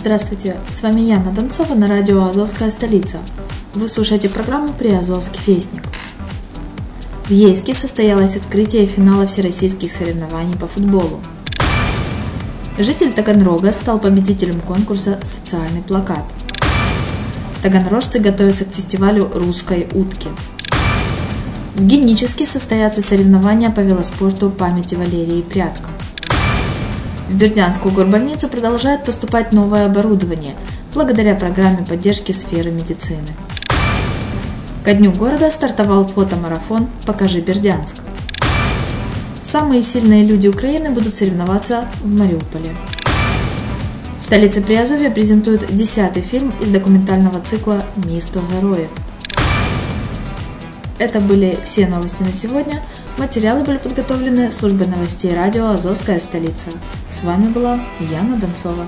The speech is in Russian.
Здравствуйте, с вами Яна Донцова на радио «Азовская столица». Вы слушаете программу «Приазовский вестник». В Ейске состоялось открытие финала всероссийских соревнований по футболу. Житель Таганрога стал победителем конкурса «Социальный плакат». Таганрожцы готовятся к фестивалю русской утки. В Генически состоятся соревнования по велоспорту памяти Валерии Прятко. В Бердянскую горбольницу продолжает поступать новое оборудование благодаря программе поддержки сферы медицины. Ко дню города стартовал фотомарафон «Покажи Бердянск». Самые сильные люди Украины будут соревноваться в Мариуполе. В столице Приазовья презентуют десятый фильм из документального цикла «Мисто героев». Это были все новости на сегодня. Материалы были подготовлены службой новостей радио «Азовская столица». С вами была Яна Донцова.